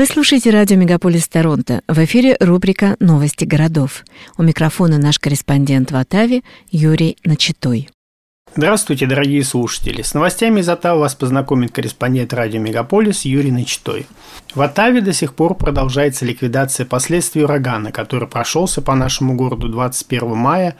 Вы слушаете радио «Мегаполис Торонто». В эфире рубрика «Новости городов». У микрофона наш корреспондент в Оттаве Юрий Начитой. Здравствуйте, дорогие слушатели. С новостями из Оттавы вас познакомит корреспондент радио «Мегаполис» Юрий Начитой. В Оттаве до сих пор продолжается ликвидация последствий урагана, который прошелся по нашему городу 21 мая.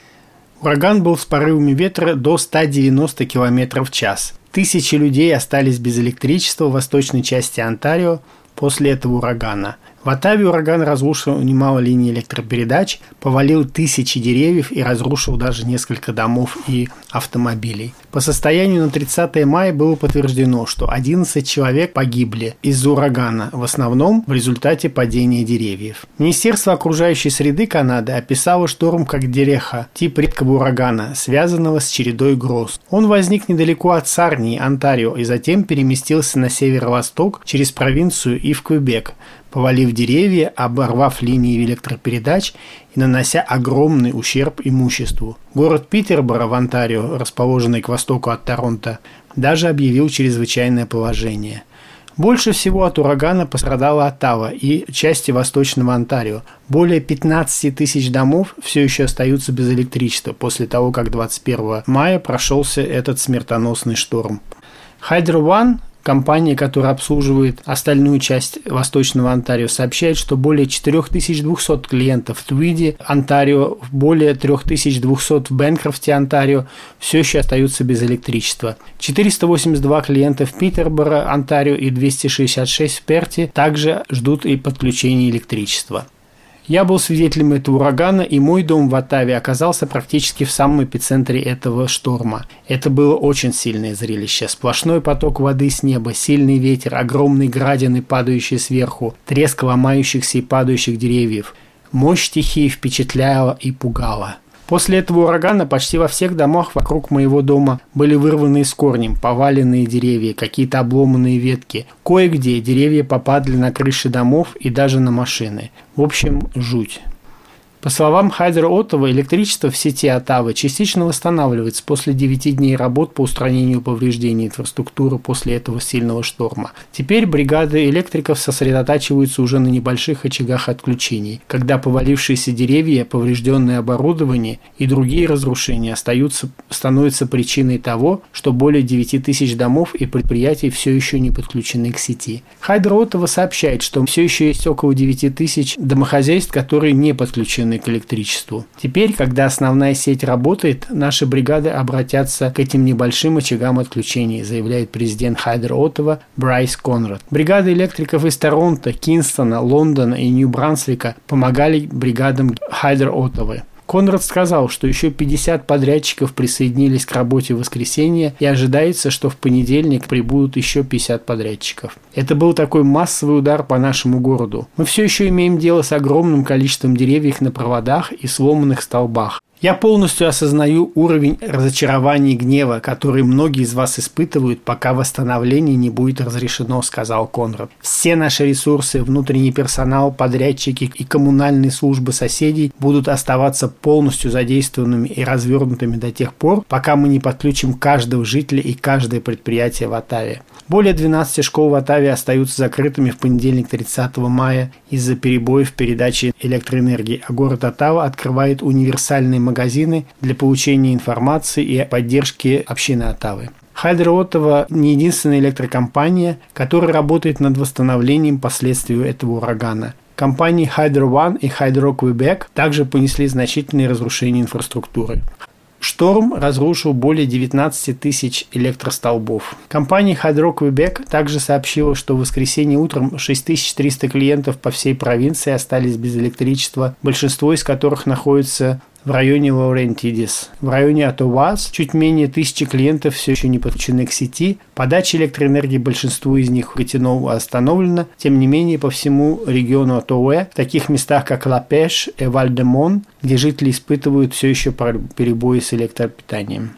Ураган был с порывами ветра до 190 км в час. Тысячи людей остались без электричества в восточной части Онтарио после этого урагана – в Оттаве ураган разрушил немало линий электропередач, повалил тысячи деревьев и разрушил даже несколько домов и автомобилей. По состоянию на 30 мая было подтверждено, что 11 человек погибли из-за урагана, в основном в результате падения деревьев. Министерство окружающей среды Канады описало шторм как дереха, тип редкого урагана, связанного с чередой гроз. Он возник недалеко от Сарнии, Онтарио, и затем переместился на северо-восток через провинцию и в Квебек, повалив деревья, оборвав линии электропередач и нанося огромный ущерб имуществу. Город Питерборо в Онтарио, расположенный к востоку от Торонто, даже объявил чрезвычайное положение. Больше всего от урагана пострадала Оттава и части Восточного Онтарио. Более 15 тысяч домов все еще остаются без электричества после того, как 21 мая прошелся этот смертоносный шторм. Hydro One Компания, которая обслуживает остальную часть Восточного Онтарио, сообщает, что более 4200 клиентов в Твиде, Онтарио, более 3200 в Бенкрофте, Онтарио, все еще остаются без электричества. 482 клиента в Питерборо, Онтарио и 266 в Перте также ждут и подключения электричества. Я был свидетелем этого урагана, и мой дом в Оттаве оказался практически в самом эпицентре этого шторма. Это было очень сильное зрелище. Сплошной поток воды с неба, сильный ветер, огромные градины, падающие сверху, треск ломающихся и падающих деревьев. Мощь стихии впечатляла и пугала. После этого урагана почти во всех домах вокруг моего дома были вырваны с корнем поваленные деревья, какие-то обломанные ветки. Кое-где деревья попадали на крыши домов и даже на машины. В общем, жуть. По словам Хайдера Оттова, электричество в сети Оттавы частично восстанавливается после 9 дней работ по устранению повреждений инфраструктуры после этого сильного шторма. Теперь бригады электриков сосредотачиваются уже на небольших очагах отключений, когда повалившиеся деревья, поврежденное оборудование и другие разрушения остаются, становятся причиной того, что более 9 тысяч домов и предприятий все еще не подключены к сети. Хайдер Оттова сообщает, что все еще есть около 9 тысяч домохозяйств, которые не подключены подключены к электричеству. Теперь, когда основная сеть работает, наши бригады обратятся к этим небольшим очагам отключения, заявляет президент Хайдер Оттова Брайс Конрад. Бригады электриков из Торонто, Кинстона, Лондона и Нью-Брансвика помогали бригадам Хайдер Оттовы. Конрад сказал, что еще 50 подрядчиков присоединились к работе в воскресенье и ожидается, что в понедельник прибудут еще 50 подрядчиков. Это был такой массовый удар по нашему городу. Мы все еще имеем дело с огромным количеством деревьев на проводах и сломанных столбах. Я полностью осознаю уровень разочарования и гнева, который многие из вас испытывают, пока восстановление не будет разрешено, сказал Конрад. Все наши ресурсы, внутренний персонал, подрядчики и коммунальные службы соседей будут оставаться полностью задействованными и развернутыми до тех пор, пока мы не подключим каждого жителя и каждое предприятие в Атаве. Более 12 школ в Атаве остаются закрытыми в понедельник 30 мая из-за перебоев в передаче электроэнергии, а город Оттава открывает универсальные магазины для получения информации и поддержки общины Оттавы. Хайдер Оттава не единственная электрокомпания, которая работает над восстановлением последствий этого урагана. Компании Hydro One и Hydro Quebec также понесли значительные разрушения инфраструктуры. Шторм разрушил более 19 тысяч электростолбов. Компания Hydro Quebec также сообщила, что в воскресенье утром 6300 клиентов по всей провинции остались без электричества, большинство из которых находится в районе Лаурентидис. В районе Атовас чуть менее тысячи клиентов все еще не подключены к сети. Подача электроэнергии большинству из них Гатинову остановлена. Тем не менее, по всему региону Атоуэ, в таких местах, как Лапеш и Вальдемон, где жители испытывают все еще перебои с электропитанием.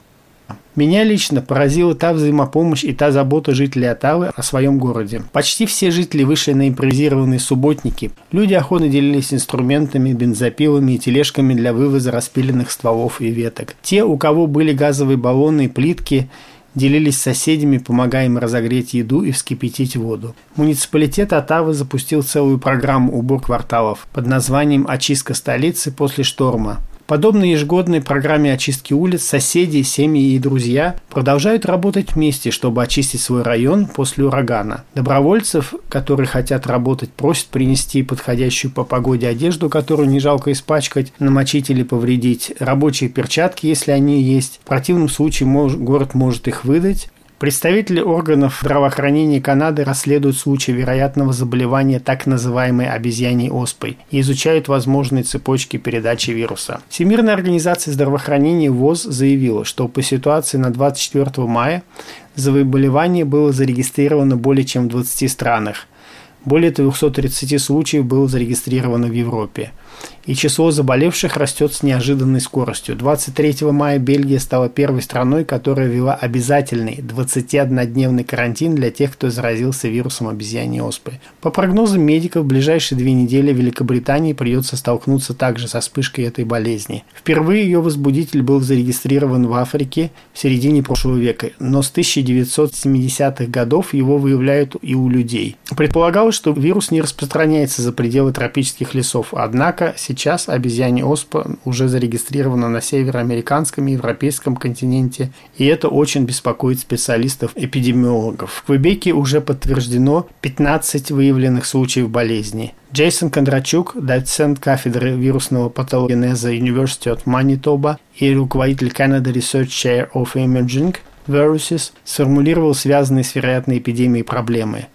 Меня лично поразила та взаимопомощь и та забота жителей Оттавы о своем городе. Почти все жители вышли на импровизированные субботники. Люди охотно делились инструментами, бензопилами и тележками для вывоза распиленных стволов и веток. Те, у кого были газовые баллоны и плитки, делились с соседями, помогая им разогреть еду и вскипятить воду. Муниципалитет Оттавы запустил целую программу убор кварталов под названием «Очистка столицы после шторма», Подобно ежегодной программе очистки улиц, соседи, семьи и друзья продолжают работать вместе, чтобы очистить свой район после урагана. Добровольцев, которые хотят работать, просят принести подходящую по погоде одежду, которую не жалко испачкать, намочить или повредить, рабочие перчатки, если они есть. В противном случае город может их выдать. Представители органов здравоохранения Канады расследуют случай вероятного заболевания так называемой обезьяньей оспой и изучают возможные цепочки передачи вируса. Всемирная организация здравоохранения ВОЗ заявила, что по ситуации на 24 мая заболевание было зарегистрировано более чем в 20 странах. Более 230 случаев было зарегистрировано в Европе и число заболевших растет с неожиданной скоростью. 23 мая Бельгия стала первой страной, которая ввела обязательный 21-дневный карантин для тех, кто заразился вирусом обезьяньей оспы. По прогнозам медиков, в ближайшие две недели Великобритании придется столкнуться также со вспышкой этой болезни. Впервые ее возбудитель был зарегистрирован в Африке в середине прошлого века, но с 1970-х годов его выявляют и у людей. Предполагалось, что вирус не распространяется за пределы тропических лесов, однако сейчас обезьяне оспа уже зарегистрирована на североамериканском и европейском континенте, и это очень беспокоит специалистов-эпидемиологов. В Квебеке уже подтверждено 15 выявленных случаев болезни. Джейсон Кондрачук, доцент кафедры вирусного патологенеза University of Manitoba и руководитель Canada Research Chair of Emerging Viruses, сформулировал связанные с вероятной эпидемией проблемы.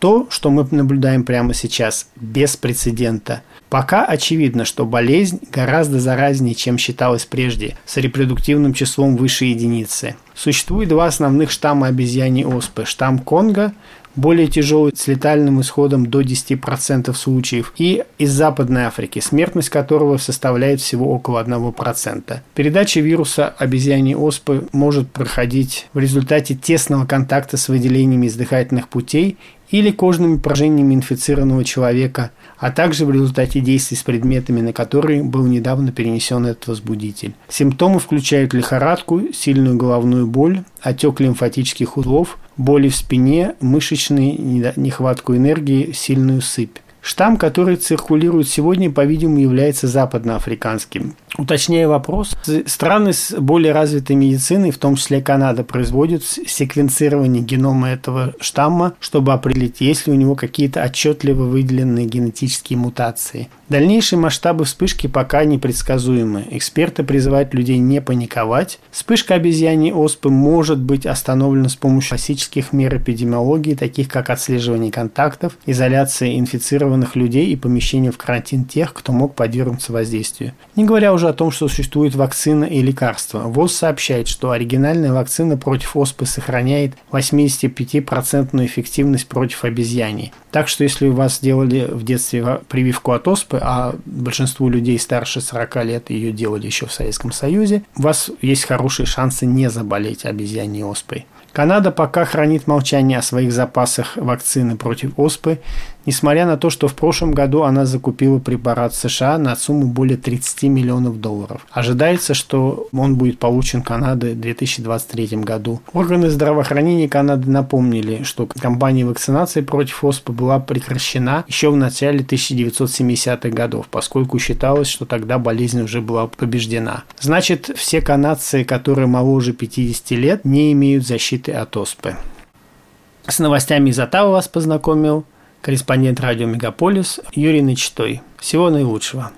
То, что мы наблюдаем прямо сейчас, без прецедента – Пока очевидно, что болезнь гораздо заразнее, чем считалось прежде, с репродуктивным числом выше единицы. Существует два основных штамма обезьяний оспы. Штамм Конго, более тяжелый, с летальным исходом до 10% случаев, и из Западной Африки, смертность которого составляет всего около 1%. Передача вируса обезьяний оспы может проходить в результате тесного контакта с выделениями из дыхательных путей или кожными поражениями инфицированного человека, а также в результате действий с предметами, на которые был недавно перенесен этот возбудитель. Симптомы включают лихорадку, сильную головную боль, отек лимфатических узлов, боли в спине, мышечные, нехватку энергии, сильную сыпь. Штамм, который циркулирует сегодня, по-видимому, является западноафриканским. Уточняя вопрос, страны с более развитой медициной, в том числе Канада, производят секвенцирование генома этого штамма, чтобы определить, есть ли у него какие-то отчетливо выделенные генетические мутации. Дальнейшие масштабы вспышки пока непредсказуемы. Эксперты призывают людей не паниковать. Вспышка обезьяньей оспы может быть остановлена с помощью классических мер эпидемиологии, таких как отслеживание контактов, изоляция инфицированных людей и помещение в карантин тех, кто мог подвергнуться воздействию. Не говоря уже о том, что существует вакцина и лекарства. ВОЗ сообщает, что оригинальная вакцина против оспы сохраняет 85% эффективность против обезьяний. Так что если у вас делали в детстве прививку от оспы, а большинству людей старше 40 лет ее делали еще в Советском Союзе, у вас есть хорошие шансы не заболеть обезьяньей оспой. Канада пока хранит молчание о своих запасах вакцины против оспы несмотря на то, что в прошлом году она закупила препарат США на сумму более 30 миллионов долларов. Ожидается, что он будет получен Канадой в 2023 году. Органы здравоохранения Канады напомнили, что кампания вакцинации против оспы была прекращена еще в начале 1970-х годов, поскольку считалось, что тогда болезнь уже была побеждена. Значит, все канадцы, которые моложе 50 лет, не имеют защиты от оспы. С новостями из Оттавы вас познакомил корреспондент радио «Мегаполис» Юрий Начтой. Всего наилучшего.